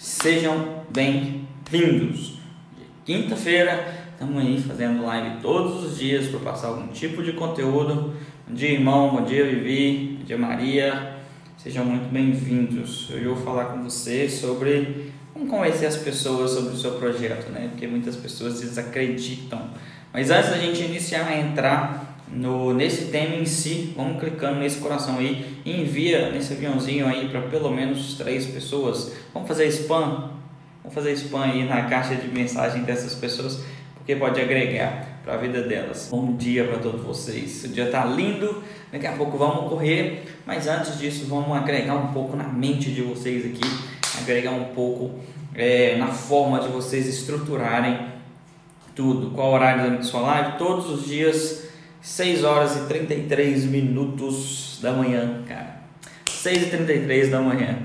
Sejam bem-vindos. Quinta-feira, estamos aí fazendo live todos os dias para passar algum tipo de conteúdo. Bom dia, irmão. Bom dia, Vivi. Bom dia, Maria. Sejam muito bem-vindos. Hoje eu vou falar com vocês sobre como convencer as pessoas sobre o seu projeto, né? Porque muitas pessoas desacreditam. Mas antes da gente iniciar a entrar no, nesse tema em si, vamos clicando nesse coração aí e envia nesse aviãozinho aí para pelo menos três pessoas. Vamos fazer spam? Vamos fazer spam aí na caixa de mensagem dessas pessoas, porque pode agregar para a vida delas. Bom dia para todos vocês. O dia está lindo, daqui a pouco vamos correr, mas antes disso vamos agregar um pouco na mente de vocês aqui, agregar um pouco é, na forma de vocês estruturarem tudo. Qual horário da sua live? Todos os dias 6 horas e 33 minutos da manhã, cara. 6 e 33 da manhã.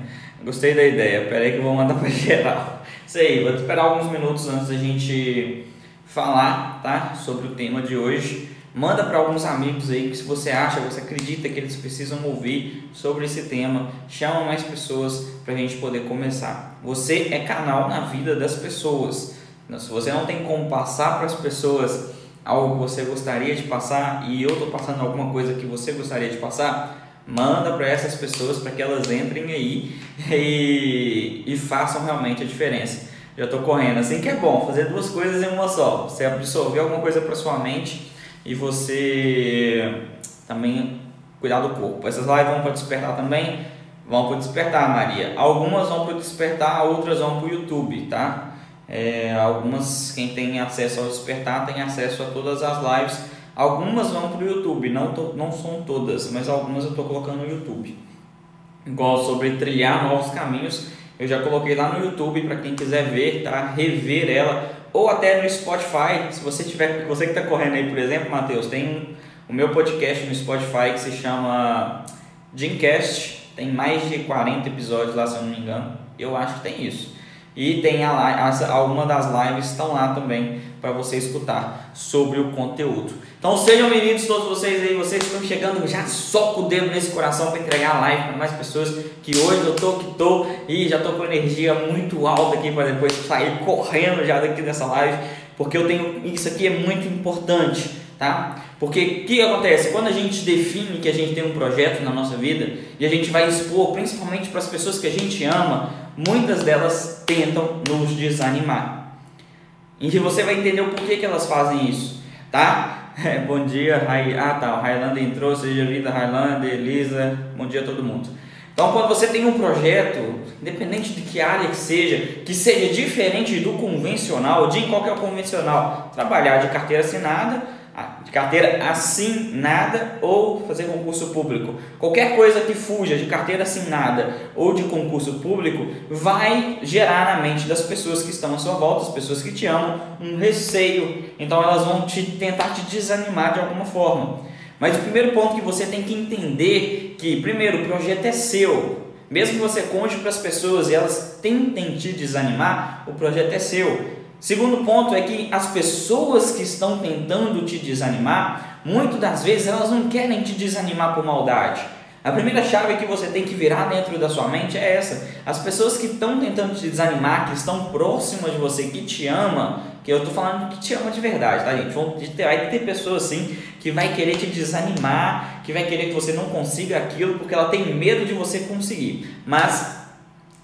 Gostei da ideia. Pera aí que eu vou mandar para geral. Isso aí, vou esperar alguns minutos antes da gente falar, tá? Sobre o tema de hoje. Manda para alguns amigos aí que se você acha, você acredita que eles precisam ouvir sobre esse tema, chama mais pessoas para a gente poder começar. Você é canal na vida das pessoas. Se você não tem como passar para as pessoas algo que você gostaria de passar e eu estou passando alguma coisa que você gostaria de passar, manda para essas pessoas para que elas entrem aí e, e façam realmente a diferença. Já estou correndo, assim que é bom, fazer duas coisas em uma só. Você absorver alguma coisa para sua mente e você também cuidar do corpo. Essas lives vão para despertar também, vão para despertar, Maria. Algumas vão para despertar, outras vão para o YouTube, tá? É, algumas, quem tem acesso ao Despertar, tem acesso a todas as lives. Algumas vão para o YouTube, não, não são todas, mas algumas eu estou colocando no YouTube. Igual sobre trilhar novos caminhos, eu já coloquei lá no YouTube para quem quiser ver, tá? Rever ela, ou até no Spotify. Se você tiver, você que está correndo aí, por exemplo, Matheus, tem o meu podcast no Spotify que se chama Dreamcast, tem mais de 40 episódios lá, se eu não me engano. Eu acho que tem isso. E tem a, das lives estão lá também para você escutar sobre o conteúdo. Então sejam bem-vindos todos vocês aí, vocês estão chegando, já soca o dedo nesse coração para entregar a live para mais pessoas que hoje eu tô que tô e já tô com energia muito alta aqui para depois sair correndo já daqui dessa live, porque eu tenho isso aqui é muito importante, tá? Porque o que acontece? Quando a gente define que a gente tem um projeto na nossa vida e a gente vai expor principalmente para as pessoas que a gente ama, muitas delas tentam nos desanimar. E você vai entender o porquê que elas fazem isso, tá? É, bom dia, Rai... ah tá, o Highlander entrou, seja vida Highlander, Elisa, bom dia a todo mundo. Então, quando você tem um projeto, independente de que área que seja, que seja diferente do convencional, de qualquer convencional, trabalhar de carteira assinada, de carteira assinada ou fazer concurso público. Qualquer coisa que fuja de carteira assinada ou de concurso público vai gerar na mente das pessoas que estão à sua volta, as pessoas que te amam, um receio. Então elas vão te tentar te desanimar de alguma forma. Mas o primeiro ponto que você tem que entender que primeiro o projeto é seu. Mesmo que você conte para as pessoas e elas tentem te desanimar, o projeto é seu. Segundo ponto é que as pessoas que estão tentando te desanimar, muitas das vezes elas não querem te desanimar por maldade. A primeira chave que você tem que virar dentro da sua mente é essa. As pessoas que estão tentando te desanimar, que estão próximas de você, que te ama, que eu estou falando que te ama de verdade, tá gente? Vai ter pessoas assim que vai querer te desanimar, que vai querer que você não consiga aquilo porque ela tem medo de você conseguir. Mas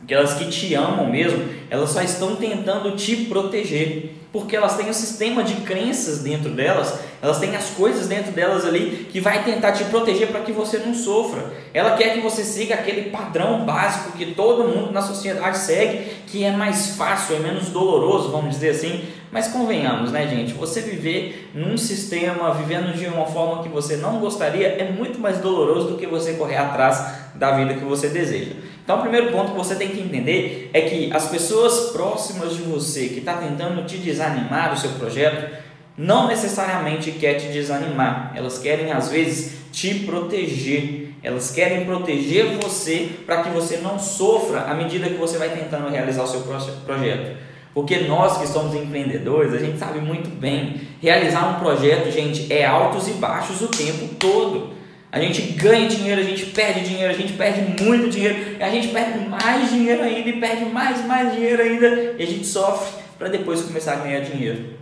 aquelas que te amam mesmo, elas só estão tentando te proteger, porque elas têm um sistema de crenças dentro delas, elas têm as coisas dentro delas ali que vai tentar te proteger para que você não sofra. Ela quer que você siga aquele padrão básico que todo mundo na sociedade segue, que é mais fácil, é menos doloroso, vamos dizer assim. Mas convenhamos, né, gente? Você viver num sistema, vivendo de uma forma que você não gostaria, é muito mais doloroso do que você correr atrás da vida que você deseja. Então, o primeiro ponto que você tem que entender é que as pessoas próximas de você que está tentando te desanimar do seu projeto não necessariamente quer te desanimar. Elas querem às vezes te proteger. Elas querem proteger você para que você não sofra à medida que você vai tentando realizar o seu projeto. Porque nós que somos empreendedores, a gente sabe muito bem, realizar um projeto, gente, é altos e baixos o tempo todo. A gente ganha dinheiro, a gente perde dinheiro, a gente perde muito dinheiro, a gente perde mais dinheiro ainda e perde mais, mais dinheiro ainda, e a gente sofre para depois começar a ganhar dinheiro.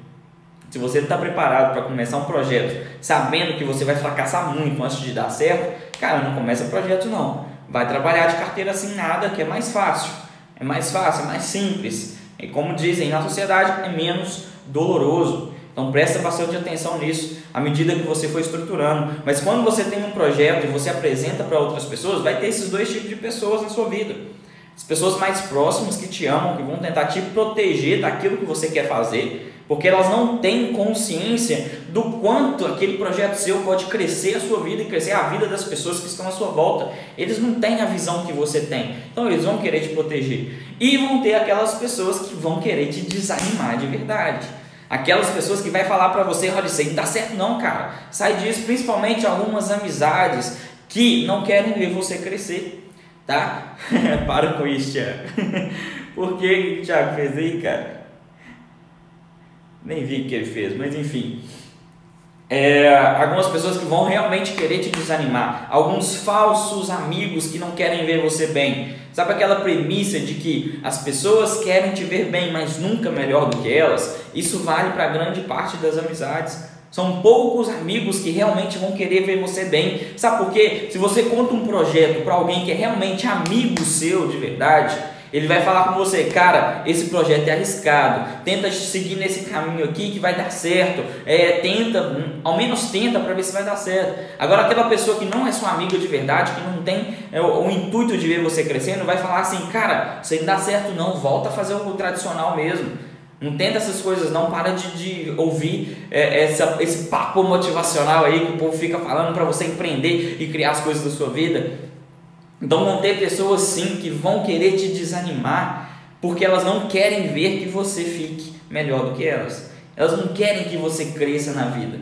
Se você está preparado para começar um projeto sabendo que você vai fracassar muito antes de dar certo, cara, não começa projeto não. Vai trabalhar de carteira assinada, que é mais fácil. É mais fácil, é mais simples. E como dizem na sociedade, é menos doloroso. Então presta bastante atenção nisso à medida que você for estruturando. Mas quando você tem um projeto e você apresenta para outras pessoas, vai ter esses dois tipos de pessoas na sua vida. As pessoas mais próximas que te amam, que vão tentar te proteger daquilo que você quer fazer, porque elas não têm consciência do quanto aquele projeto seu pode crescer a sua vida e crescer a vida das pessoas que estão à sua volta. Eles não têm a visão que você tem, então eles vão querer te proteger. E vão ter aquelas pessoas que vão querer te desanimar de verdade. Aquelas pessoas que vai falar para você, olha, isso aí não dá certo não, cara. Sai disso, principalmente algumas amizades que não querem ver você crescer, tá? para com isso, Thiago. Por que o Thiago fez aí, cara? Nem vi o que ele fez, mas enfim. É, algumas pessoas que vão realmente querer te desanimar, alguns falsos amigos que não querem ver você bem. Sabe aquela premissa de que as pessoas querem te ver bem, mas nunca melhor do que elas? Isso vale para grande parte das amizades. São poucos amigos que realmente vão querer ver você bem. Sabe por quê? Se você conta um projeto para alguém que é realmente amigo seu de verdade, ele vai falar com você, cara, esse projeto é arriscado, tenta seguir nesse caminho aqui que vai dar certo, é, tenta, ao menos tenta para ver se vai dar certo. Agora, aquela pessoa que não é sua amiga de verdade, que não tem é, o, o, intuito de ver você crescendo, vai falar assim, cara, isso aí não dá certo não, volta a fazer o tradicional mesmo. Não tenta essas coisas não, para de, de ouvir é, essa, esse papo motivacional aí que o povo fica falando para você empreender e criar as coisas da sua vida. Então vão ter pessoas sim que vão querer te desanimar porque elas não querem ver que você fique melhor do que elas. Elas não querem que você cresça na vida.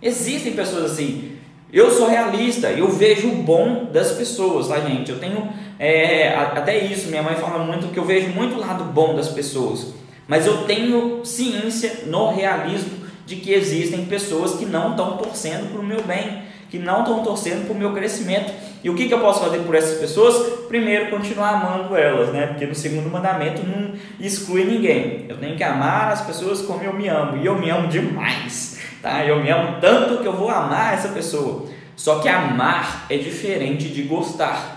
Existem pessoas assim. Eu sou realista, eu vejo o bom das pessoas, tá gente? Eu tenho é, até isso, minha mãe fala muito que eu vejo muito o lado bom das pessoas. Mas eu tenho ciência no realismo de que existem pessoas que não estão torcendo para o meu bem, que não estão torcendo para o meu crescimento. E o que, que eu posso fazer por essas pessoas? Primeiro, continuar amando elas, né? Porque no segundo mandamento não exclui ninguém. Eu tenho que amar as pessoas como eu me amo. E eu me amo demais, tá? Eu me amo tanto que eu vou amar essa pessoa. Só que amar é diferente de gostar.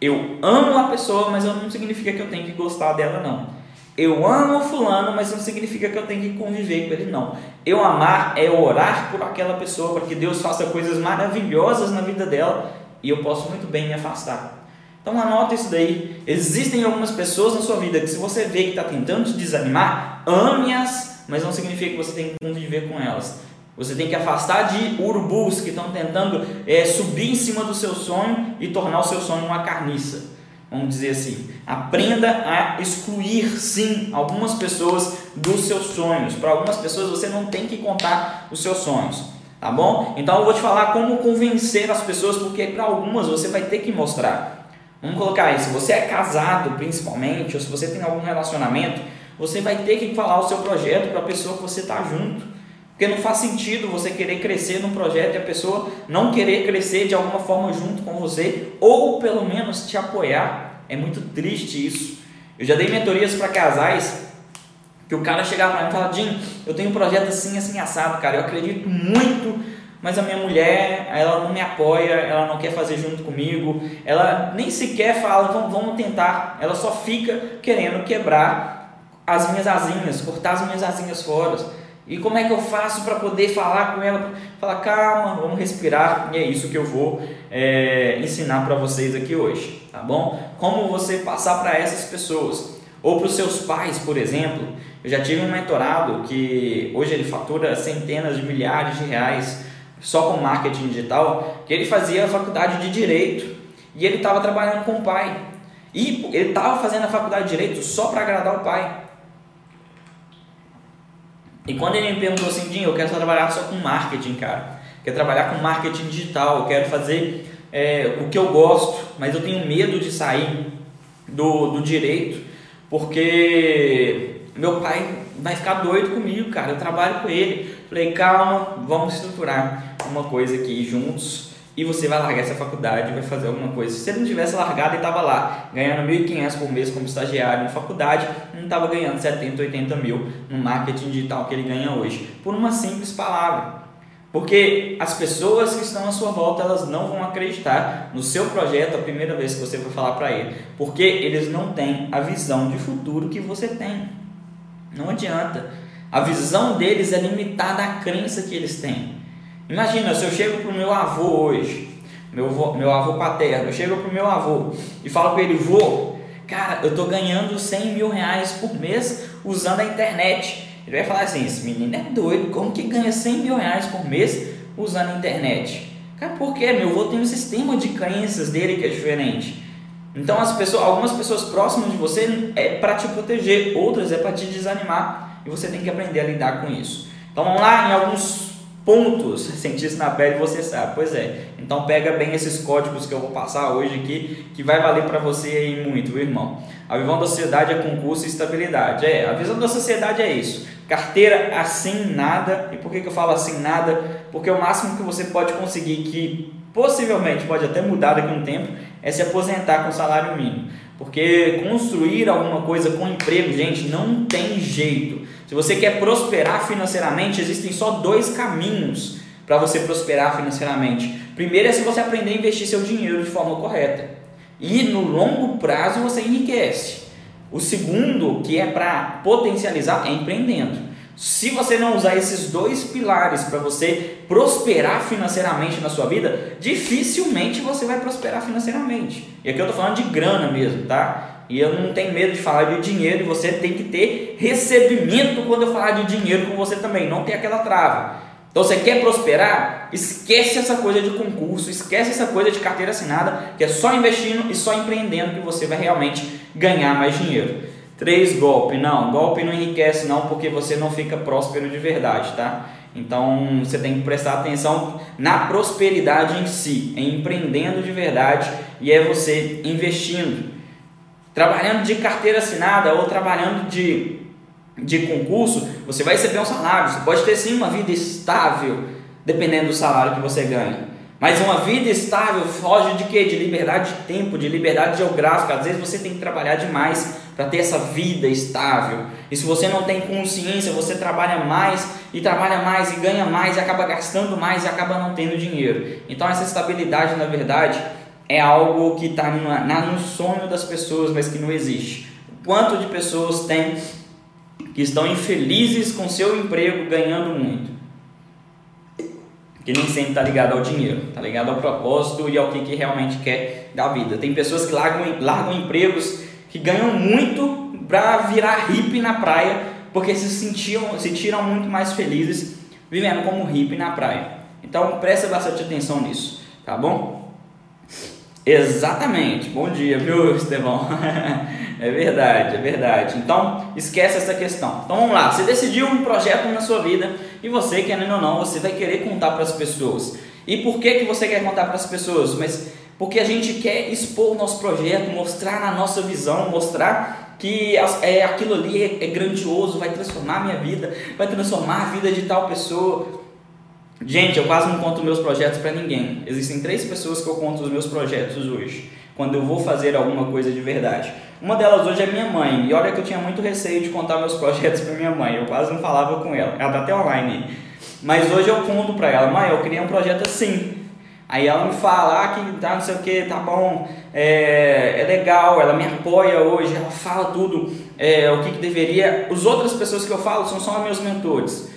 Eu amo a pessoa, mas não significa que eu tenho que gostar dela, não. Eu amo fulano, mas não significa que eu tenho que conviver com ele, não. Eu amar é orar por aquela pessoa para que Deus faça coisas maravilhosas na vida dela e eu posso muito bem me afastar. Então anota isso daí. Existem algumas pessoas na sua vida que se você vê que está tentando te desanimar, ame-as, mas não significa que você tem que conviver com elas. Você tem que afastar de urubus que estão tentando é, subir em cima do seu sonho e tornar o seu sonho uma carniça vamos dizer assim. Aprenda a excluir, sim, algumas pessoas dos seus sonhos. Para algumas pessoas você não tem que contar os seus sonhos, tá bom? Então eu vou te falar como convencer as pessoas, porque para algumas você vai ter que mostrar. Vamos colocar aí, se você é casado principalmente, ou se você tem algum relacionamento, você vai ter que falar o seu projeto para a pessoa que você está junto. Porque não faz sentido você querer crescer num projeto e a pessoa não querer crescer de alguma forma junto com você, ou pelo menos te apoiar. É muito triste isso. Eu já dei mentorias para casais que o cara chegava para mim e falava: Jim, eu tenho um projeto assim, assim, assado, cara. Eu acredito muito, mas a minha mulher, ela não me apoia, ela não quer fazer junto comigo, ela nem sequer fala, vamos, vamos tentar. Ela só fica querendo quebrar as minhas asinhas, cortar as minhas asinhas fora. E como é que eu faço para poder falar com ela? Falar, calma, vamos respirar. E é isso que eu vou é, ensinar para vocês aqui hoje, tá bom? Como você passar para essas pessoas. Ou para os seus pais, por exemplo. Eu já tive um mentorado que hoje ele fatura centenas de milhares de reais só com marketing digital, que ele fazia a faculdade de Direito e ele estava trabalhando com o pai. E ele estava fazendo a faculdade de Direito só para agradar o pai. E quando ele me perguntou assim, Dinho, eu quero trabalhar só com marketing, cara. Quero trabalhar com marketing digital, eu quero fazer é, o que eu gosto, mas eu tenho medo de sair do, do direito, porque meu pai vai ficar doido comigo, cara. Eu trabalho com ele. Falei, calma, vamos estruturar uma coisa aqui juntos e você vai largar essa faculdade vai fazer alguma coisa. Se você não tivesse largado e estava lá ganhando 1.500 por mês como estagiário na faculdade, não estava ganhando 70, 80 mil no marketing digital que ele ganha hoje, por uma simples palavra. Porque as pessoas que estão à sua volta, elas não vão acreditar no seu projeto a primeira vez que você for falar para ele, porque eles não têm a visão de futuro que você tem. Não adianta. A visão deles é limitada à crença que eles têm. Imagina, se eu chego para o meu avô hoje, meu, avô, meu avô paterno, eu chego para o meu avô e falo para ele, vô, cara, eu tô ganhando 100 mil reais por mês usando a internet. Ele vai falar assim, esse menino é doido, como que ganha 100 mil reais por mês usando a internet? Cara, por quê? Meu avô tem um sistema de crenças dele que é diferente. Então as pessoas, algumas pessoas próximas de você é para te proteger, outras é para te desanimar e você tem que aprender a lidar com isso. Então vamos lá em alguns pontos, sentir isso na pele você sabe. Pois é. Então pega bem esses códigos que eu vou passar hoje aqui, que vai valer para você aí muito, irmão. A visão da sociedade é concurso e estabilidade. É, a visão da sociedade é isso. Carteira assim nada. E por que, que eu falo assim nada? Porque o máximo que você pode conseguir, que possivelmente pode até mudar daqui a um tempo, é se aposentar com salário mínimo. Porque construir alguma coisa com emprego, gente, não tem jeito. Se você quer prosperar financeiramente, existem só dois caminhos para você prosperar financeiramente. Primeiro é se você aprender a investir seu dinheiro de forma correta. E no longo prazo você enriquece. O segundo, que é para potencializar, é empreendendo. Se você não usar esses dois pilares para você prosperar financeiramente na sua vida, dificilmente você vai prosperar financeiramente. E aqui eu estou falando de grana mesmo, tá? E eu não tenho medo de falar de dinheiro e você tem que ter recebimento quando eu falar de dinheiro com você também, não tem aquela trava. Então você quer prosperar? Esquece essa coisa de concurso, esquece essa coisa de carteira assinada, que é só investindo e só empreendendo que você vai realmente ganhar mais dinheiro. Três golpe, não, golpe não enriquece não, porque você não fica próspero de verdade, tá? Então você tem que prestar atenção na prosperidade em si, em empreendendo de verdade e é você investindo. Trabalhando de carteira assinada ou trabalhando de, de concurso, você vai receber um salário. Você pode ter sim uma vida estável, dependendo do salário que você ganha. Mas uma vida estável foge de quê? De liberdade de tempo, de liberdade geográfica. Às vezes você tem que trabalhar demais para ter essa vida estável. E se você não tem consciência, você trabalha mais e trabalha mais e ganha mais e acaba gastando mais e acaba não tendo dinheiro. Então essa estabilidade, na verdade, é algo que está no sonho das pessoas, mas que não existe. Quanto de pessoas tem que estão infelizes com seu emprego ganhando muito? que nem sempre está ligado ao dinheiro, está ligado ao propósito e ao que, que realmente quer da vida. Tem pessoas que largam, largam empregos que ganham muito para virar hippie na praia, porque se sentiam, se tiram muito mais felizes vivendo como hippie na praia. Então presta bastante atenção nisso, tá bom? Exatamente. Bom dia, viu, Estevão? é verdade, é verdade. Então, esquece essa questão. Então, vamos lá. Você decidiu um projeto na sua vida e você, querendo ou não, você vai querer contar para as pessoas. E por que, que você quer contar para as pessoas? Mas porque a gente quer expor o nosso projeto, mostrar na nossa visão, mostrar que é, aquilo ali é, é grandioso, vai transformar a minha vida, vai transformar a vida de tal pessoa. Gente, eu quase não conto meus projetos para ninguém. Existem três pessoas que eu conto os meus projetos hoje, quando eu vou fazer alguma coisa de verdade. Uma delas hoje é minha mãe, e olha que eu tinha muito receio de contar meus projetos para minha mãe, eu quase não falava com ela, ela tá até online. Mas hoje eu conto para ela, mãe, eu queria um projeto assim. Aí ela me fala ah, que tá não sei o que, tá bom, é, é legal, ela me apoia hoje, ela fala tudo, é, o que, que deveria. As outras pessoas que eu falo são só meus mentores.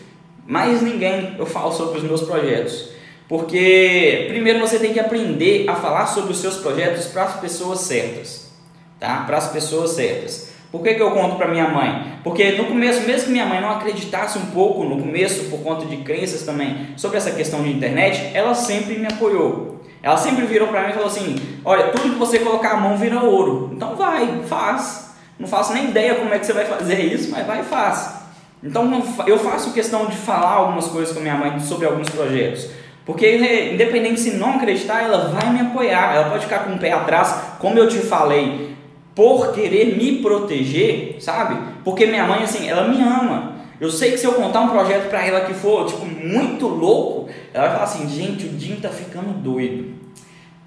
Mais ninguém eu falo sobre os meus projetos. Porque primeiro você tem que aprender a falar sobre os seus projetos para as pessoas certas, tá? Para as pessoas certas. Por que, que eu conto para minha mãe? Porque no começo, mesmo que minha mãe não acreditasse um pouco no começo, por conta de crenças também, sobre essa questão de internet, ela sempre me apoiou. Ela sempre virou para mim e falou assim: Olha, tudo que você colocar a mão vira ouro. Então vai, faz. Não faço nem ideia como é que você vai fazer isso, mas vai e faz. Então eu faço questão de falar algumas coisas com minha mãe sobre alguns projetos. Porque né, independente se não acreditar, ela vai me apoiar. Ela pode ficar com o pé atrás, como eu te falei, por querer me proteger, sabe? Porque minha mãe assim, ela me ama. Eu sei que se eu contar um projeto para ela que for tipo muito louco, ela vai falar assim: gente, o Dinho tá ficando doido.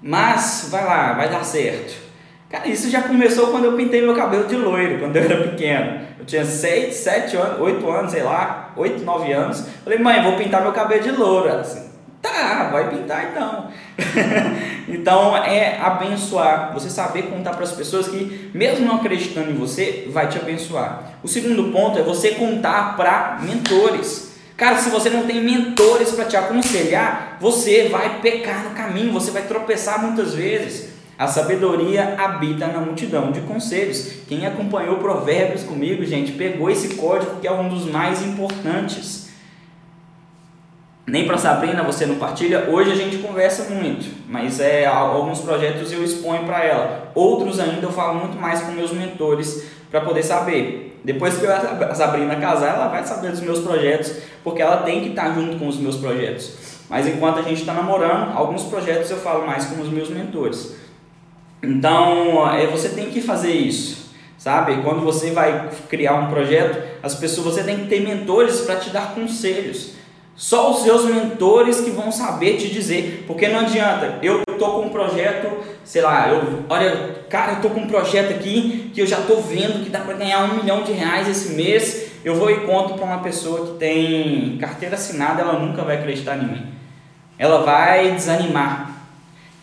Mas vai lá, vai dar certo. Cara, isso já começou quando eu pintei meu cabelo de loiro, quando eu era pequeno. Eu tinha 6, 7 anos, 8 anos, sei lá, 8, 9 anos. Falei, mãe, vou pintar meu cabelo de louro. Ela assim, tá, vai pintar então. então é abençoar, você saber contar para as pessoas que, mesmo não acreditando em você, vai te abençoar. O segundo ponto é você contar para mentores. Cara, se você não tem mentores para te aconselhar, você vai pecar no caminho, você vai tropeçar muitas vezes. A sabedoria habita na multidão de conselhos. Quem acompanhou Provérbios comigo, gente, pegou esse código que é um dos mais importantes. Nem para Sabrina você não partilha. Hoje a gente conversa muito, mas é alguns projetos eu exponho para ela. Outros ainda eu falo muito mais com meus mentores para poder saber. Depois que a Sabrina casar, ela vai saber dos meus projetos, porque ela tem que estar junto com os meus projetos. Mas enquanto a gente está namorando, alguns projetos eu falo mais com os meus mentores. Então, é, você tem que fazer isso, sabe? Quando você vai criar um projeto, as pessoas, você tem que ter mentores para te dar conselhos. Só os seus mentores que vão saber te dizer, porque não adianta. Eu tô com um projeto, sei lá, eu, olha, cara, eu tô com um projeto aqui que eu já tô vendo que dá para ganhar um milhão de reais esse mês. Eu vou e conto para uma pessoa que tem carteira assinada, ela nunca vai acreditar em mim. Ela vai desanimar.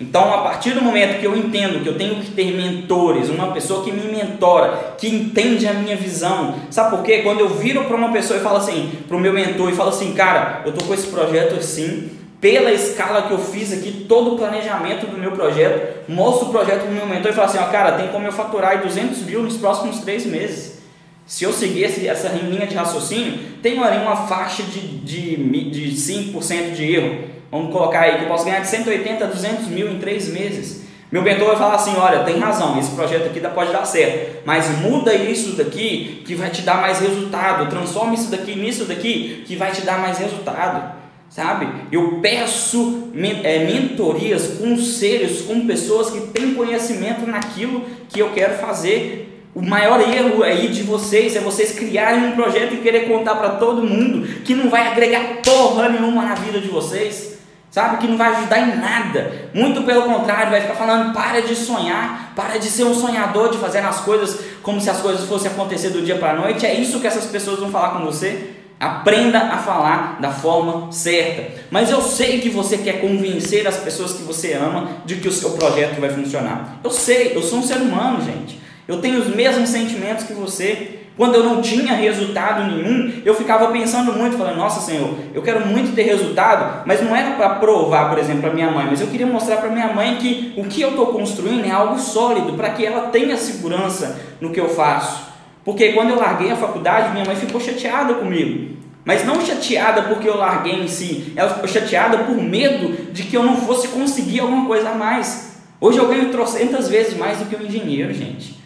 Então, a partir do momento que eu entendo que eu tenho que ter mentores, uma pessoa que me mentora, que entende a minha visão, sabe por quê? Quando eu viro para uma pessoa e falo assim, para o meu mentor e falo assim, cara, eu tô com esse projeto assim, pela escala que eu fiz aqui, todo o planejamento do meu projeto, mostro o projeto do meu mentor e falo assim, ó, cara, tem como eu faturar 200 mil nos próximos três meses. Se eu seguir essa linha de raciocínio, tenho ali uma faixa de, de, de 5% de erro. Vamos colocar aí que eu posso ganhar de 180 a 200 mil em três meses. Meu mentor vai falar assim: olha, tem razão, esse projeto aqui pode dar certo, mas muda isso daqui que vai te dar mais resultado, transforma isso daqui nisso daqui que vai te dar mais resultado, sabe? Eu peço é, mentorias, conselhos com pessoas que têm conhecimento naquilo que eu quero fazer. O maior erro aí de vocês é vocês criarem um projeto e querer contar para todo mundo que não vai agregar porra nenhuma na vida de vocês sabe? Que não vai ajudar em nada. Muito pelo contrário, vai ficar falando: para de sonhar, para de ser um sonhador, de fazer as coisas como se as coisas fossem acontecer do dia para a noite. É isso que essas pessoas vão falar com você. Aprenda a falar da forma certa. Mas eu sei que você quer convencer as pessoas que você ama de que o seu projeto vai funcionar. Eu sei, eu sou um ser humano, gente. Eu tenho os mesmos sentimentos que você. Quando eu não tinha resultado nenhum, eu ficava pensando muito, falando: Nossa Senhor, eu quero muito ter resultado, mas não era para provar, por exemplo, para minha mãe, mas eu queria mostrar para minha mãe que o que eu estou construindo é algo sólido, para que ela tenha segurança no que eu faço. Porque quando eu larguei a faculdade, minha mãe ficou chateada comigo. Mas não chateada porque eu larguei em si, ela ficou chateada por medo de que eu não fosse conseguir alguma coisa a mais. Hoje eu ganho trocentas vezes mais do que um engenheiro, gente.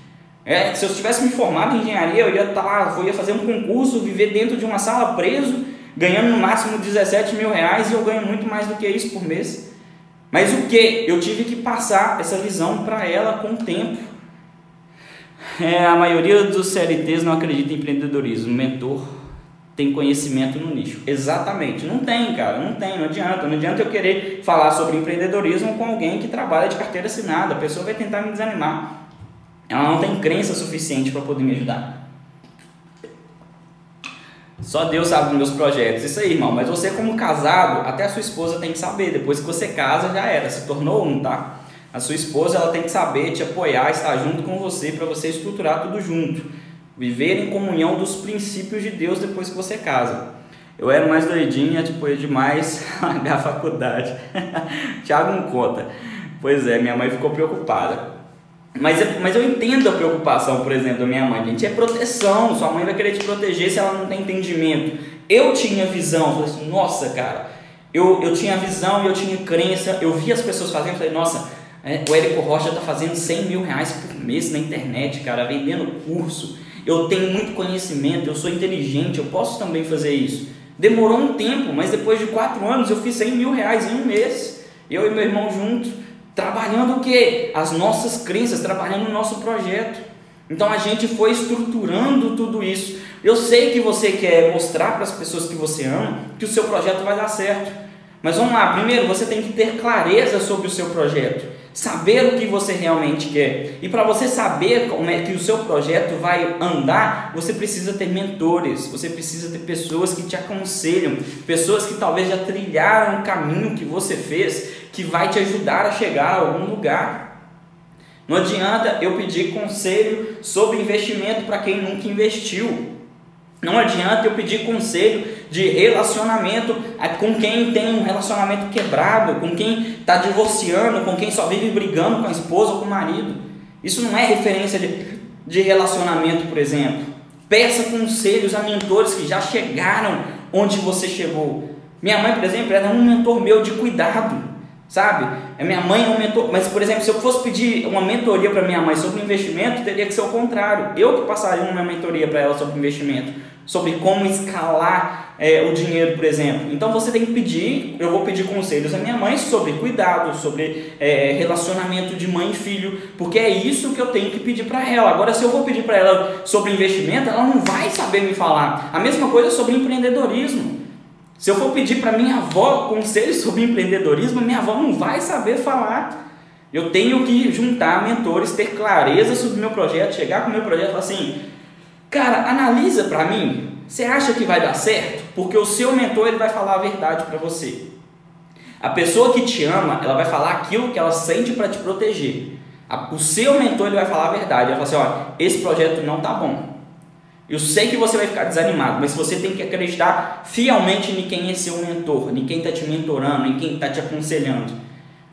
É, se eu tivesse me formado em engenharia, eu ia estar tá lá, eu ia fazer um concurso, viver dentro de uma sala preso, ganhando no máximo 17 mil reais e eu ganho muito mais do que isso por mês. Mas o que? Eu tive que passar essa visão para ela com o tempo. É, a maioria dos CLTs não acredita em empreendedorismo. Mentor tem conhecimento no nicho. Exatamente. Não tem, cara. Não tem. Não adianta. Não adianta eu querer falar sobre empreendedorismo com alguém que trabalha de carteira assinada. A pessoa vai tentar me desanimar. Ela não tem crença suficiente para poder me ajudar. Só Deus sabe dos meus projetos. Isso aí, irmão. Mas você, como casado, até a sua esposa tem que saber. Depois que você casa, já era. Se tornou um, tá? A sua esposa ela tem que saber te apoiar, estar junto com você para você estruturar tudo junto. Viver em comunhão dos princípios de Deus depois que você casa. Eu era mais doidinha, tipo, eu demais a faculdade. Tiago não conta. Pois é, minha mãe ficou preocupada. Mas, mas eu entendo a preocupação, por exemplo, da minha mãe. Gente, é proteção. Sua mãe vai querer te proteger se ela não tem entendimento. Eu tinha visão. Falei assim, nossa, cara. Eu, eu tinha visão e eu tinha crença. Eu vi as pessoas fazendo. Falei, nossa, é, o Érico Rocha está fazendo 100 mil reais por mês na internet, cara, vendendo curso. Eu tenho muito conhecimento, eu sou inteligente, eu posso também fazer isso. Demorou um tempo, mas depois de quatro anos eu fiz 100 mil reais em um mês. Eu e meu irmão juntos Trabalhando o que? As nossas crenças, trabalhando o nosso projeto. Então a gente foi estruturando tudo isso. Eu sei que você quer mostrar para as pessoas que você ama que o seu projeto vai dar certo. Mas vamos lá, primeiro você tem que ter clareza sobre o seu projeto, saber o que você realmente quer. E para você saber como é que o seu projeto vai andar, você precisa ter mentores, você precisa ter pessoas que te aconselham, pessoas que talvez já trilharam o caminho que você fez, que vai te ajudar a chegar a algum lugar. Não adianta eu pedir conselho sobre investimento para quem nunca investiu. Não adianta eu pedir conselho de relacionamento com quem tem um relacionamento quebrado, com quem está divorciando, com quem só vive brigando com a esposa ou com o marido. Isso não é referência de, de relacionamento, por exemplo. Peça conselhos a mentores que já chegaram onde você chegou. Minha mãe, por exemplo, era um mentor meu de cuidado sabe? A minha mãe é um mentor, mas por exemplo, se eu fosse pedir uma mentoria para minha mãe sobre investimento, teria que ser o contrário. Eu que passaria uma mentoria para ela sobre investimento, sobre como escalar é, o dinheiro, por exemplo. Então você tem que pedir, eu vou pedir conselhos à minha mãe sobre cuidado, sobre é, relacionamento de mãe e filho, porque é isso que eu tenho que pedir para ela. Agora, se eu vou pedir para ela sobre investimento, ela não vai saber me falar. A mesma coisa sobre empreendedorismo. Se eu for pedir para minha avó conselhos sobre empreendedorismo, minha avó não vai saber falar. Eu tenho que juntar mentores, ter clareza sobre o meu projeto, chegar com o meu projeto e falar assim: cara, analisa para mim. Você acha que vai dar certo? Porque o seu mentor ele vai falar a verdade para você. A pessoa que te ama, ela vai falar aquilo que ela sente para te proteger. O seu mentor ele vai falar a verdade. Ele vai falar assim: ó, esse projeto não tá bom. Eu sei que você vai ficar desanimado, mas você tem que acreditar fielmente em quem é seu mentor, em quem está te mentorando, em quem está te aconselhando.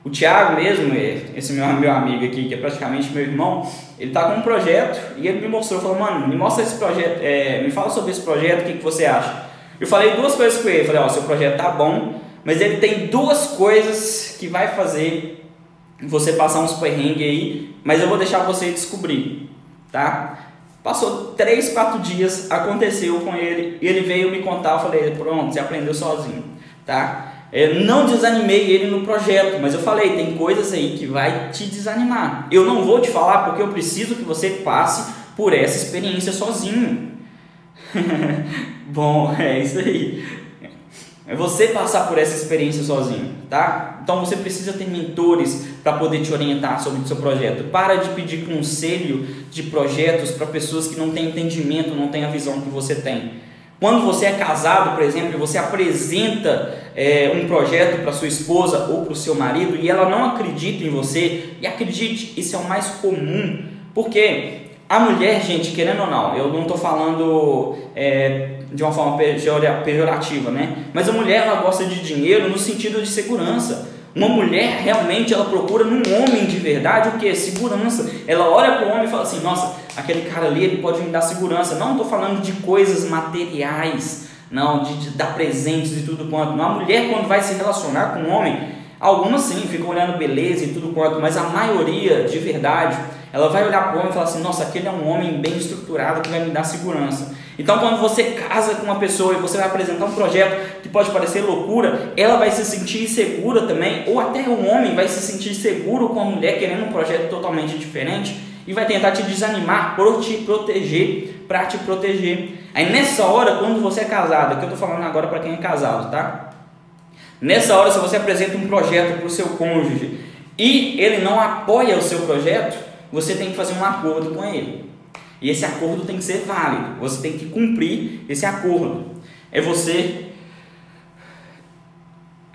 O Thiago mesmo, esse meu, meu amigo aqui, que é praticamente meu irmão, ele está com um projeto e ele me mostrou, falou, mano, me mostra esse projeto, é, me fala sobre esse projeto, o que, que você acha? Eu falei duas coisas com ele, falei, ó, seu projeto tá bom, mas ele tem duas coisas que vai fazer você passar uns perrengues aí, mas eu vou deixar você descobrir, tá? Passou três, quatro dias, aconteceu com ele, ele veio me contar, eu falei, pronto, você aprendeu sozinho, tá? Eu não desanimei ele no projeto, mas eu falei, tem coisas aí que vai te desanimar. Eu não vou te falar porque eu preciso que você passe por essa experiência sozinho. Bom, é isso aí. É você passar por essa experiência sozinho, tá? Então você precisa ter mentores para poder te orientar sobre o seu projeto. Para de pedir conselho de projetos para pessoas que não têm entendimento, não têm a visão que você tem. Quando você é casado, por exemplo, e você apresenta é, um projeto para sua esposa ou para o seu marido e ela não acredita em você, e acredite, isso é o mais comum. Porque a mulher, gente, querendo ou não, eu não estou falando é, de uma forma pejorativa, né? Mas a mulher ela gosta de dinheiro no sentido de segurança. Uma mulher realmente ela procura num homem de verdade o que? Segurança. Ela olha para o homem e fala assim: Nossa, aquele cara ali ele pode me dar segurança. Não estou falando de coisas materiais, não, de, de dar presentes e tudo quanto. Uma mulher quando vai se relacionar com um homem, algumas sim ficam olhando beleza e tudo quanto, mas a maioria de verdade ela vai olhar para o homem e falar assim: Nossa, aquele é um homem bem estruturado que vai me dar segurança. Então, quando você casa com uma pessoa e você vai apresentar um projeto que pode parecer loucura, ela vai se sentir insegura também, ou até o homem vai se sentir seguro com a mulher querendo um projeto totalmente diferente e vai tentar te desanimar por te proteger, para te proteger. Aí nessa hora, quando você é casado, que eu estou falando agora para quem é casado, tá? Nessa hora, se você apresenta um projeto para o seu cônjuge e ele não apoia o seu projeto, você tem que fazer um acordo com ele. E esse acordo tem que ser válido. Você tem que cumprir esse acordo. É você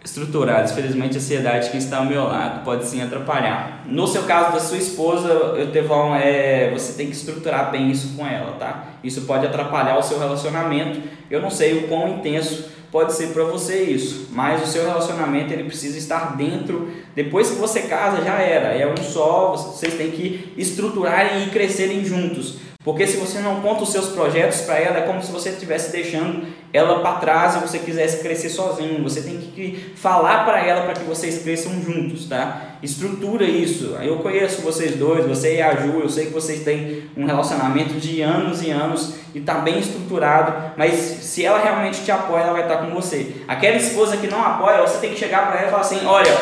estruturar. Infelizmente, a ansiedade que está ao meu lado pode sim atrapalhar. No seu caso da sua esposa, eu te vou, é, você tem que estruturar bem isso com ela, tá? Isso pode atrapalhar o seu relacionamento. Eu não sei o quão intenso pode ser para você isso, mas o seu relacionamento ele precisa estar dentro. Depois que você casa já era, é um só. Vocês têm que estruturarem e crescerem juntos. Porque se você não conta os seus projetos para ela, é como se você estivesse deixando ela para trás e você quisesse crescer sozinho. Você tem que falar para ela para que vocês cresçam juntos, tá? Estrutura isso. Eu conheço vocês dois, você e a Ju, eu sei que vocês têm um relacionamento de anos e anos e está bem estruturado, mas se ela realmente te apoia, ela vai estar com você. Aquela esposa que não apoia, você tem que chegar para ela e falar assim: olha,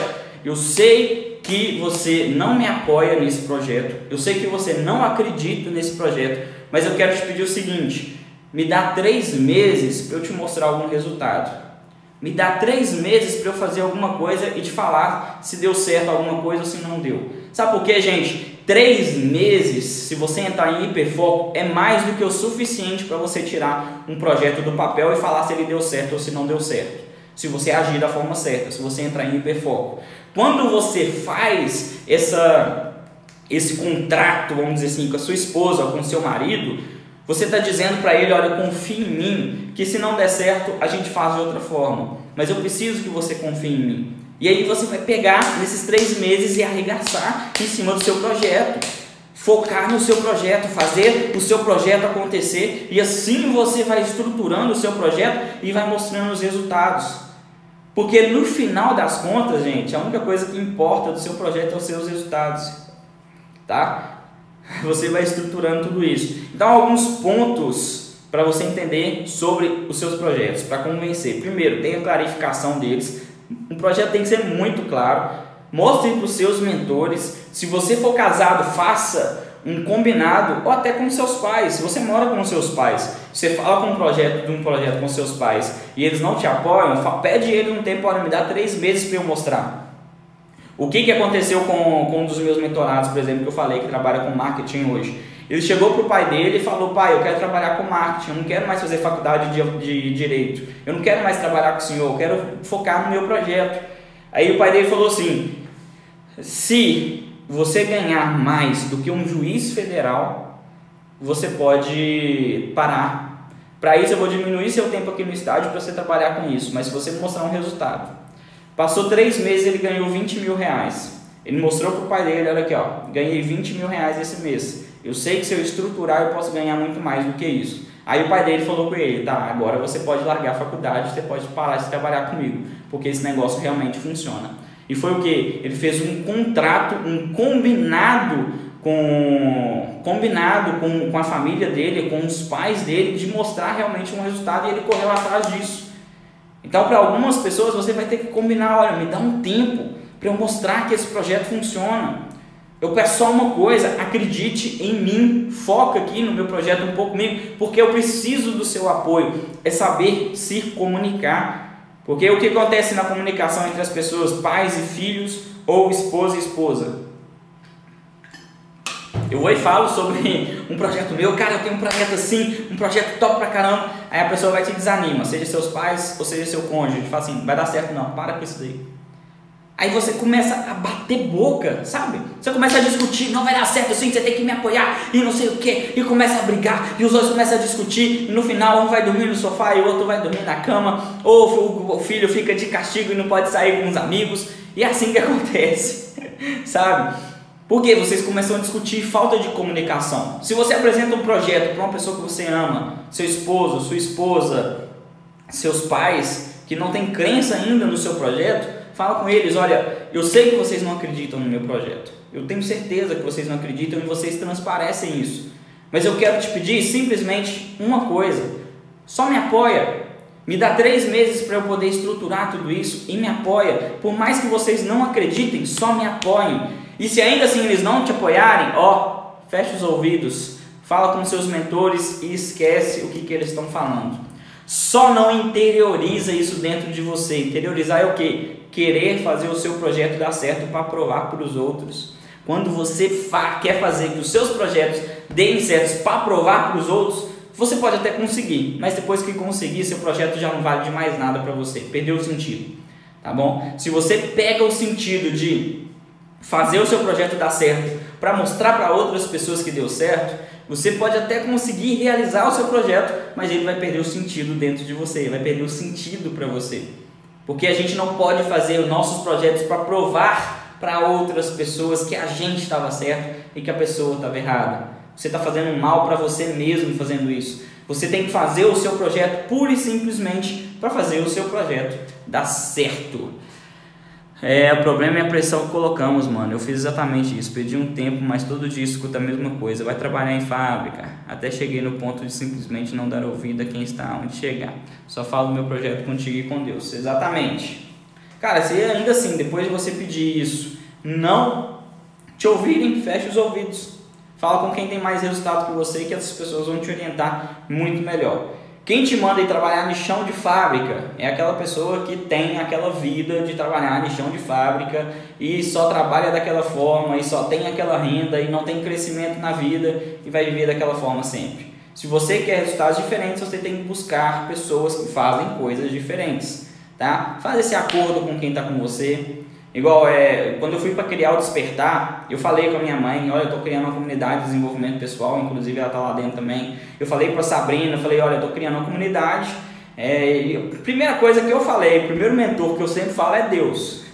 eu sei que você não me apoia nesse projeto, eu sei que você não acredita nesse projeto, mas eu quero te pedir o seguinte: me dá três meses para eu te mostrar algum resultado. Me dá três meses para eu fazer alguma coisa e te falar se deu certo alguma coisa ou se não deu. Sabe por quê, gente? Três meses, se você entrar em hiperfoco, é mais do que o suficiente para você tirar um projeto do papel e falar se ele deu certo ou se não deu certo. Se você agir da forma certa, se você entrar em hiperfoco. Quando você faz essa, esse contrato, vamos dizer assim, com a sua esposa ou com o seu marido, você está dizendo para ele: olha, confie em mim, que se não der certo, a gente faz de outra forma. Mas eu preciso que você confie em mim. E aí você vai pegar nesses três meses e arregaçar em cima do seu projeto. Focar no seu projeto, fazer o seu projeto acontecer. E assim você vai estruturando o seu projeto e vai mostrando os resultados. Porque no final das contas, gente, a única coisa que importa do seu projeto é os seus resultados. Tá? Você vai estruturando tudo isso. Então, alguns pontos para você entender sobre os seus projetos, para convencer. Primeiro, tenha clarificação deles. Um projeto tem que ser muito claro. Mostre para os seus mentores. Se você for casado, faça um combinado ou até com seus pais. Se você mora com seus pais, você fala com um projeto de um projeto com seus pais e eles não te apoiam, pede eles um tempo, para me dar três meses para eu mostrar. O que, que aconteceu com, com um dos meus mentorados, por exemplo, que eu falei que trabalha com marketing hoje? Ele chegou para o pai dele e falou: Pai, eu quero trabalhar com marketing, eu não quero mais fazer faculdade de, de direito, eu não quero mais trabalhar com o senhor, eu quero focar no meu projeto. Aí o pai dele falou assim: Se você ganhar mais do que um juiz federal, você pode parar. Para isso, eu vou diminuir seu tempo aqui no estádio para você trabalhar com isso, mas se você mostrar um resultado. Passou três meses ele ganhou 20 mil reais. Ele mostrou para o pai dele, olha aqui, ó, ganhei 20 mil reais esse mês. Eu sei que se eu estruturar eu posso ganhar muito mais do que isso. Aí o pai dele falou com ele, tá, agora você pode largar a faculdade, você pode parar de trabalhar comigo, porque esse negócio realmente funciona. E foi o que? Ele fez um contrato, um combinado com combinado com, com a família dele, com os pais dele, de mostrar realmente um resultado e ele correu atrás disso. Então, para algumas pessoas, você vai ter que combinar: olha, me dá um tempo para eu mostrar que esse projeto funciona. Eu peço só uma coisa: acredite em mim, foca aqui no meu projeto um pouco comigo, porque eu preciso do seu apoio. É saber se comunicar. Porque o que acontece na comunicação entre as pessoas, pais e filhos, ou esposa e esposa? Eu vou e falo sobre um projeto meu, cara, eu tenho um projeto assim, um projeto top pra caramba. Aí a pessoa vai te desanima, seja seus pais ou seja seu cônjuge, fala assim, vai dar certo não, para com isso daí. Aí você começa a bater boca, sabe? Você começa a discutir, não vai dar certo assim, você tem que me apoiar e não sei o que, e começa a brigar, e os dois começam a discutir, e no final um vai dormir no sofá e o outro vai dormir na cama, ou o filho fica de castigo e não pode sair com os amigos, e é assim que acontece, sabe? Porque vocês começam a discutir falta de comunicação. Se você apresenta um projeto para uma pessoa que você ama, seu esposo, sua esposa, seus pais, que não tem crença ainda no seu projeto, fala com eles, olha, eu sei que vocês não acreditam no meu projeto. Eu tenho certeza que vocês não acreditam e vocês transparecem isso. Mas eu quero te pedir simplesmente uma coisa. Só me apoia. Me dá três meses para eu poder estruturar tudo isso e me apoia. Por mais que vocês não acreditem, só me apoiem. E se ainda assim eles não te apoiarem, ó, fecha os ouvidos, fala com seus mentores e esquece o que, que eles estão falando. Só não interioriza isso dentro de você. Interiorizar é o que? Querer fazer o seu projeto dar certo para provar para os outros. Quando você fa quer fazer que os seus projetos deem certo para provar para os outros, você pode até conseguir, mas depois que conseguir, seu projeto já não vale de mais nada para você, perdeu o sentido, tá bom? Se você pega o sentido de fazer o seu projeto dar certo, para mostrar para outras pessoas que deu certo, você pode até conseguir realizar o seu projeto, mas ele vai perder o sentido dentro de você, vai perder o sentido para você. Porque a gente não pode fazer os nossos projetos para provar para outras pessoas que a gente estava certo e que a pessoa estava errada. Você está fazendo mal para você mesmo fazendo isso. Você tem que fazer o seu projeto pura e simplesmente para fazer o seu projeto dar certo. É, o problema é a pressão que colocamos, mano. Eu fiz exatamente isso. Pedi um tempo, mas todo dia escuta a mesma coisa. Vai trabalhar em fábrica. Até cheguei no ponto de simplesmente não dar ouvido a quem está onde chegar. Só falo meu projeto contigo e com Deus. Exatamente. Cara, se ainda assim, depois de você pedir isso, não te ouvirem, feche os ouvidos. Fala com quem tem mais resultado que você que essas pessoas vão te orientar muito melhor. Quem te manda ir trabalhar no chão de fábrica é aquela pessoa que tem aquela vida de trabalhar no chão de fábrica e só trabalha daquela forma e só tem aquela renda e não tem crescimento na vida e vai viver daquela forma sempre. Se você quer resultados diferentes, você tem que buscar pessoas que fazem coisas diferentes, tá? Faz esse acordo com quem está com você. Igual é, quando eu fui para criar o Despertar, eu falei com a minha mãe, olha, eu estou criando uma comunidade de desenvolvimento pessoal, inclusive ela está lá dentro também. Eu falei para Sabrina, eu falei, olha, eu estou criando uma comunidade. É, a primeira coisa que eu falei, o primeiro mentor que eu sempre falo é Deus.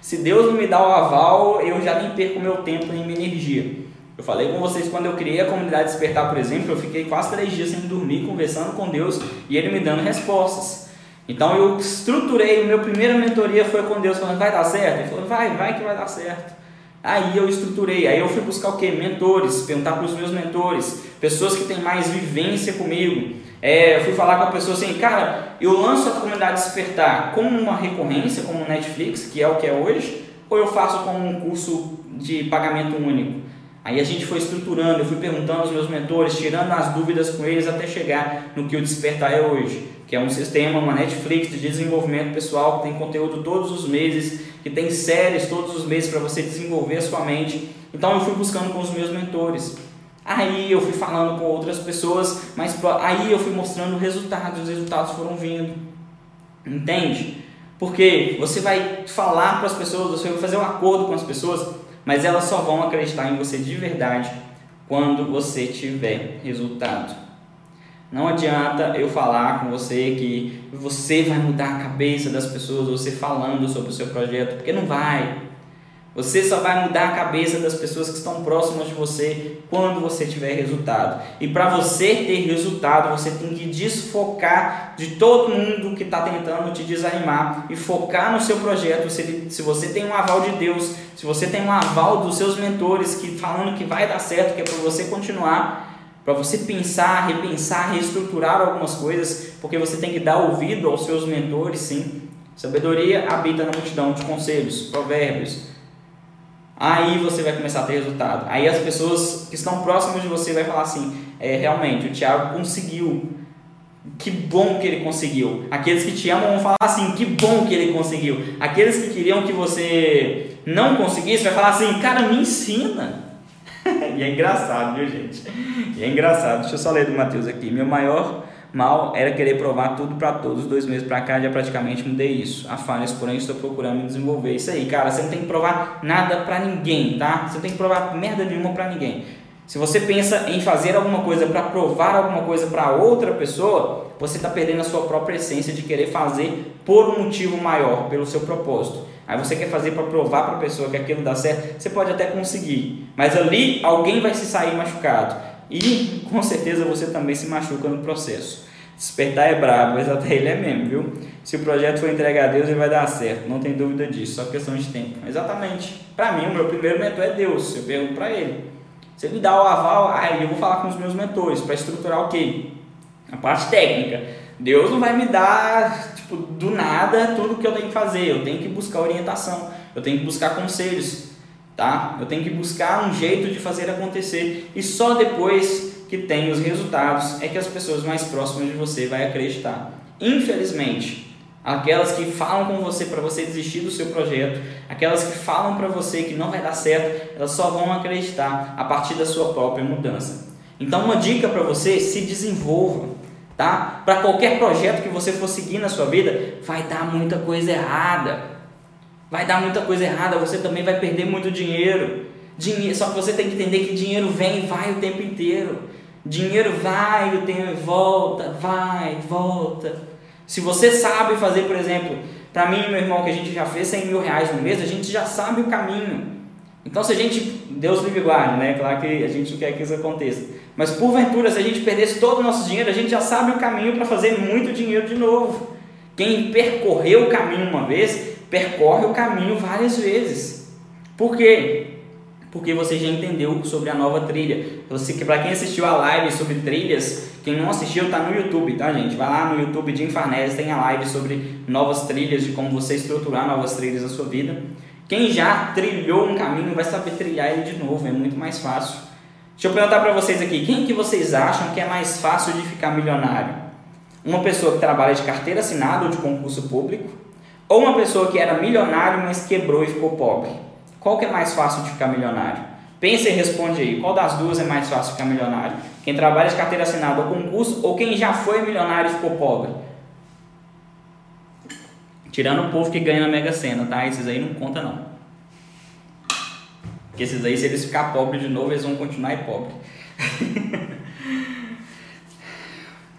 Se Deus não me dá o aval, eu já nem perco meu tempo nem minha energia. Eu falei com vocês quando eu criei a comunidade Despertar, por exemplo, eu fiquei quase três dias sem dormir, conversando com Deus e Ele me dando respostas. Então eu estruturei, minha primeira mentoria foi com Deus falando, vai dar certo? Ele falou, vai, vai que vai dar certo. Aí eu estruturei, aí eu fui buscar o que? Mentores, perguntar para os meus mentores, pessoas que têm mais vivência comigo. É, eu fui falar com a pessoa assim, cara, eu lanço a comunidade Despertar como uma recorrência, como Netflix, que é o que é hoje, ou eu faço como um curso de pagamento único? Aí a gente foi estruturando, eu fui perguntando aos meus mentores, tirando as dúvidas com eles até chegar no que o Despertar é hoje que é um sistema, uma Netflix de desenvolvimento pessoal que tem conteúdo todos os meses, que tem séries todos os meses para você desenvolver a sua mente. Então eu fui buscando com os meus mentores. Aí eu fui falando com outras pessoas, mas aí eu fui mostrando resultados, os resultados foram vindo. Entende? Porque você vai falar para as pessoas, você vai fazer um acordo com as pessoas, mas elas só vão acreditar em você de verdade quando você tiver resultado. Não adianta eu falar com você que você vai mudar a cabeça das pessoas, você falando sobre o seu projeto, porque não vai. Você só vai mudar a cabeça das pessoas que estão próximas de você quando você tiver resultado. E para você ter resultado, você tem que desfocar de todo mundo que está tentando te desanimar e focar no seu projeto. Se, se você tem um aval de Deus, se você tem um aval dos seus mentores que falando que vai dar certo, que é para você continuar, para você pensar, repensar, reestruturar algumas coisas, porque você tem que dar ouvido aos seus mentores, sim. Sabedoria habita na multidão de conselhos, provérbios. Aí você vai começar a ter resultado. Aí as pessoas que estão próximas de você vai falar assim: é, realmente, o Tiago conseguiu. Que bom que ele conseguiu. Aqueles que te amam vão falar assim: que bom que ele conseguiu. Aqueles que queriam que você não conseguisse, vai falar assim: cara, me ensina. e é engraçado, viu, gente? E é engraçado. Deixa eu só ler do Mateus aqui. Meu maior mal era querer provar tudo para todos. Dois meses para cá já praticamente mudei isso. A falhas, porém, estou procurando desenvolver. Isso aí, cara. Você não tem que provar nada para ninguém, tá? Você não tem que provar merda nenhuma para ninguém. Se você pensa em fazer alguma coisa para provar alguma coisa para outra pessoa, você está perdendo a sua própria essência de querer fazer por um motivo maior, pelo seu propósito. Aí você quer fazer para provar para a pessoa que aquilo dá certo, você pode até conseguir, mas ali alguém vai se sair machucado e com certeza você também se machuca no processo. Despertar é brabo, mas até ele é mesmo, viu? Se o projeto for entregue a Deus, ele vai dar certo, não tem dúvida disso, só questão de tempo. Exatamente. Para mim, o meu primeiro mentor é Deus, eu pergunto para ele. Se ele dá o aval, aí eu vou falar com os meus mentores para estruturar o quê? A parte técnica. Deus não vai me dar, tipo, do nada tudo que eu tenho que fazer. Eu tenho que buscar orientação, eu tenho que buscar conselhos, tá? Eu tenho que buscar um jeito de fazer acontecer. E só depois que tem os resultados é que as pessoas mais próximas de você vai acreditar. Infelizmente, aquelas que falam com você para você desistir do seu projeto, aquelas que falam para você que não vai dar certo, elas só vão acreditar a partir da sua própria mudança. Então, uma dica para você: se desenvolva tá? Para qualquer projeto que você for seguir na sua vida, vai dar muita coisa errada. Vai dar muita coisa errada, você também vai perder muito dinheiro. dinheiro só que você tem que entender que dinheiro vem e vai o tempo inteiro. Dinheiro vai, o tempo volta, vai, volta. Se você sabe fazer, por exemplo, para mim e meu irmão, que a gente já fez 100 mil reais no mês, a gente já sabe o caminho. Então, se a gente, Deus livre guarde, né? Claro que a gente não quer que isso aconteça. Mas porventura, se a gente perdesse todo o nosso dinheiro, a gente já sabe o caminho para fazer muito dinheiro de novo. Quem percorreu o caminho uma vez, percorre o caminho várias vezes. Por quê? Porque você já entendeu sobre a nova trilha. Você, para quem assistiu a live sobre trilhas, quem não assistiu está no YouTube, tá gente? Vai lá no YouTube de Infarnese, tem a live sobre novas trilhas, de como você estruturar novas trilhas na sua vida. Quem já trilhou um caminho vai saber trilhar ele de novo, é muito mais fácil. Deixa eu perguntar para vocês aqui, quem que vocês acham que é mais fácil de ficar milionário? Uma pessoa que trabalha de carteira assinada ou de concurso público, ou uma pessoa que era milionário, mas quebrou e ficou pobre. Qual que é mais fácil de ficar milionário? Pensa e responde aí, qual das duas é mais fácil ficar milionário? Quem trabalha de carteira assinada ou concurso, ou quem já foi milionário e ficou pobre? Tirando o povo que ganha na Mega Sena, tá? Esses aí não conta não. Porque esses aí, se eles ficar pobres de novo, eles vão continuar pobres.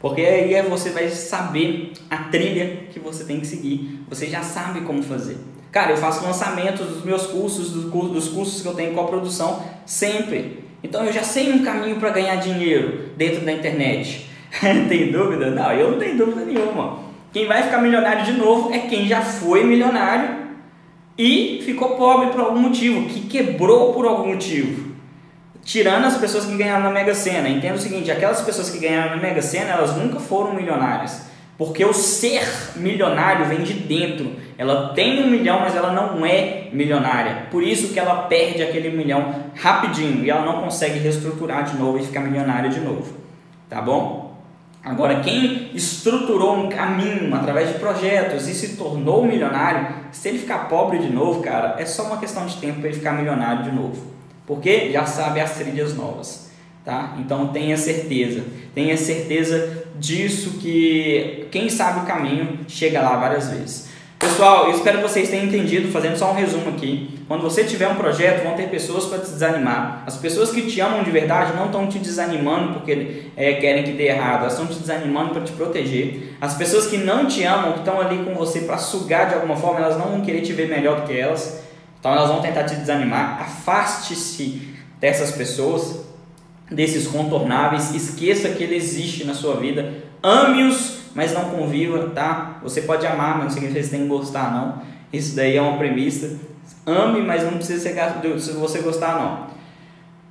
Porque aí é você vai saber a trilha que você tem que seguir. Você já sabe como fazer. Cara, eu faço lançamentos dos meus cursos, dos cursos que eu tenho com a produção, sempre. Então eu já sei um caminho para ganhar dinheiro dentro da internet. tem dúvida? Não, eu não tenho dúvida nenhuma. Quem vai ficar milionário de novo é quem já foi milionário e ficou pobre por algum motivo, que quebrou por algum motivo tirando as pessoas que ganharam na Mega Sena. Entenda o seguinte, aquelas pessoas que ganharam na Mega Sena, elas nunca foram milionárias. Porque o ser milionário vem de dentro. Ela tem um milhão, mas ela não é milionária. Por isso que ela perde aquele milhão rapidinho e ela não consegue reestruturar de novo e ficar milionária de novo. Tá bom? Agora, quem estruturou um caminho através de projetos e se tornou milionário, se ele ficar pobre de novo, cara, é só uma questão de tempo para ele ficar milionário de novo porque já sabe as trilhas novas, tá? Então tenha certeza, tenha certeza disso que quem sabe o caminho chega lá várias vezes. Pessoal, eu espero que vocês tenham entendido, fazendo só um resumo aqui. Quando você tiver um projeto, vão ter pessoas para te desanimar. As pessoas que te amam de verdade não estão te desanimando porque é, querem que dê errado, elas estão te desanimando para te proteger. As pessoas que não te amam, que estão ali com você para sugar de alguma forma, elas não vão querer te ver melhor do que elas. Então elas vão tentar te desanimar. Afaste-se dessas pessoas, desses contornáveis. Esqueça que ele existe na sua vida. Ame-os, mas não conviva, tá? Você pode amar, mas não significa que você tem que gostar, não. Isso daí é uma premissa. Ame, mas não precisa ser se você gostar, não.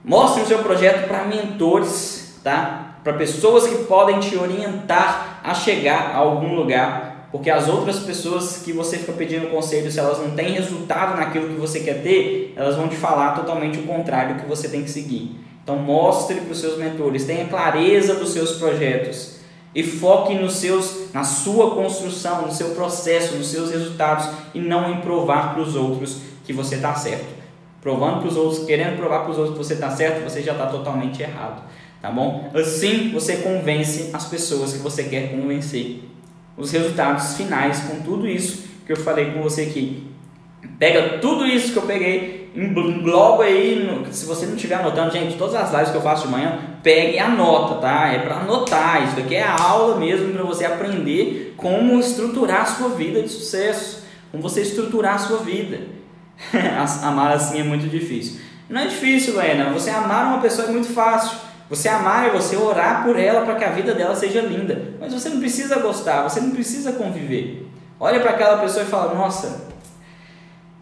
Mostre o seu projeto para mentores, tá? Para pessoas que podem te orientar a chegar a algum lugar porque as outras pessoas que você fica pedindo conselho, se elas não têm resultado naquilo que você quer ter, elas vão te falar totalmente o contrário que você tem que seguir. Então mostre para os seus mentores, tenha clareza dos seus projetos e foque nos seus, na sua construção, no seu processo, nos seus resultados e não em provar para os outros que você está certo. Provando para os outros, querendo provar para os outros que você está certo, você já está totalmente errado, tá bom? Assim você convence as pessoas que você quer convencer os resultados finais com tudo isso que eu falei com você aqui. Pega tudo isso que eu peguei, engloba aí, no, se você não estiver anotando, gente, todas as lives que eu faço de manhã, pegue e anota, tá? É para anotar, isso daqui é a aula mesmo para você aprender como estruturar a sua vida de sucesso, como você estruturar a sua vida. amar assim é muito difícil. Não é difícil, Lena, você amar uma pessoa é muito fácil. Você amar é você orar por ela para que a vida dela seja linda. Mas você não precisa gostar, você não precisa conviver. Olha para aquela pessoa e fala: Nossa,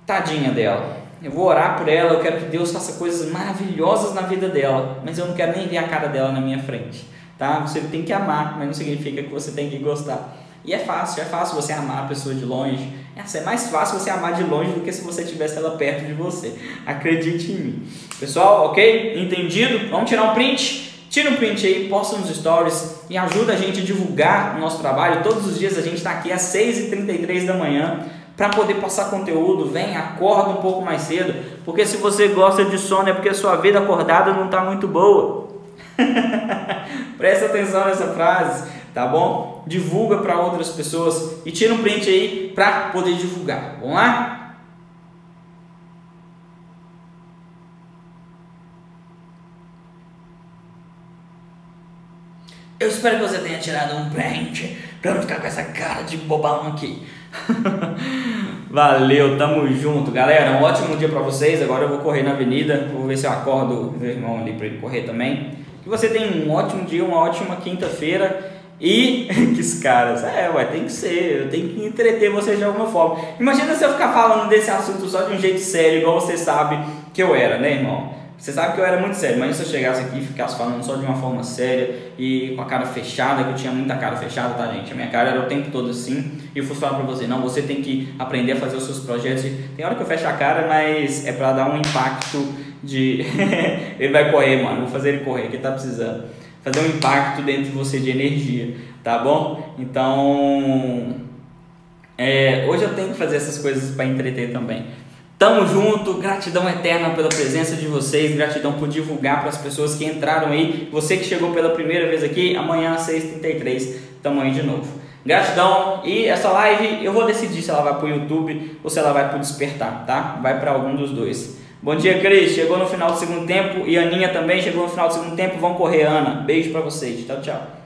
tadinha dela. Eu vou orar por ela, eu quero que Deus faça coisas maravilhosas na vida dela, mas eu não quero nem ver a cara dela na minha frente. Tá? Você tem que amar, mas não significa que você tem que gostar. E é fácil, é fácil você amar a pessoa de longe. É mais fácil você amar de longe do que se você tivesse ela perto de você. Acredite em mim. Pessoal, ok? Entendido? Vamos tirar um print? Tira um print aí, posta nos stories e ajuda a gente a divulgar o nosso trabalho. Todos os dias a gente está aqui às 6h33 da manhã para poder passar conteúdo. Vem, acorda um pouco mais cedo, porque se você gosta de sono é porque a sua vida acordada não está muito boa. Presta atenção nessa frase tá bom? Divulga para outras pessoas e tira um print aí para poder divulgar. Vamos lá? Eu espero que você tenha tirado um print para não ficar com essa cara de bobão aqui. Valeu, tamo junto, galera. Um ótimo dia para vocês. Agora eu vou correr na avenida. Vou ver se eu acordo meu irmão ali para ele correr também. Que você tenha um ótimo dia, uma ótima quinta-feira. E que caras, é, ué, tem que ser, eu tenho que entreter vocês de alguma forma. Imagina se eu ficar falando desse assunto só de um jeito sério, igual você sabe que eu era, né, irmão? Você sabe que eu era muito sério, mas se eu chegasse aqui e ficasse falando só de uma forma séria e com a cara fechada, que eu tinha muita cara fechada, tá, gente? A minha cara era o tempo todo assim, e eu fosse falar pra você, não, você tem que aprender a fazer os seus projetos. Tem hora que eu fecho a cara, mas é pra dar um impacto de. ele vai correr, mano, vou fazer ele correr, que tá precisando. Fazer um impacto dentro de você de energia, tá bom? Então, é, hoje eu tenho que fazer essas coisas para entreter também. Tamo junto, gratidão eterna pela presença de vocês, gratidão por divulgar para as pessoas que entraram aí. Você que chegou pela primeira vez aqui, amanhã às 6h33, tamo aí de novo. Gratidão e essa live eu vou decidir se ela vai para o YouTube ou se ela vai para o Despertar, tá? Vai para algum dos dois. Bom dia, Cris. Chegou no final do segundo tempo e a Aninha também chegou no final do segundo tempo. Vão correr, Ana. Beijo para vocês. Tchau, tchau.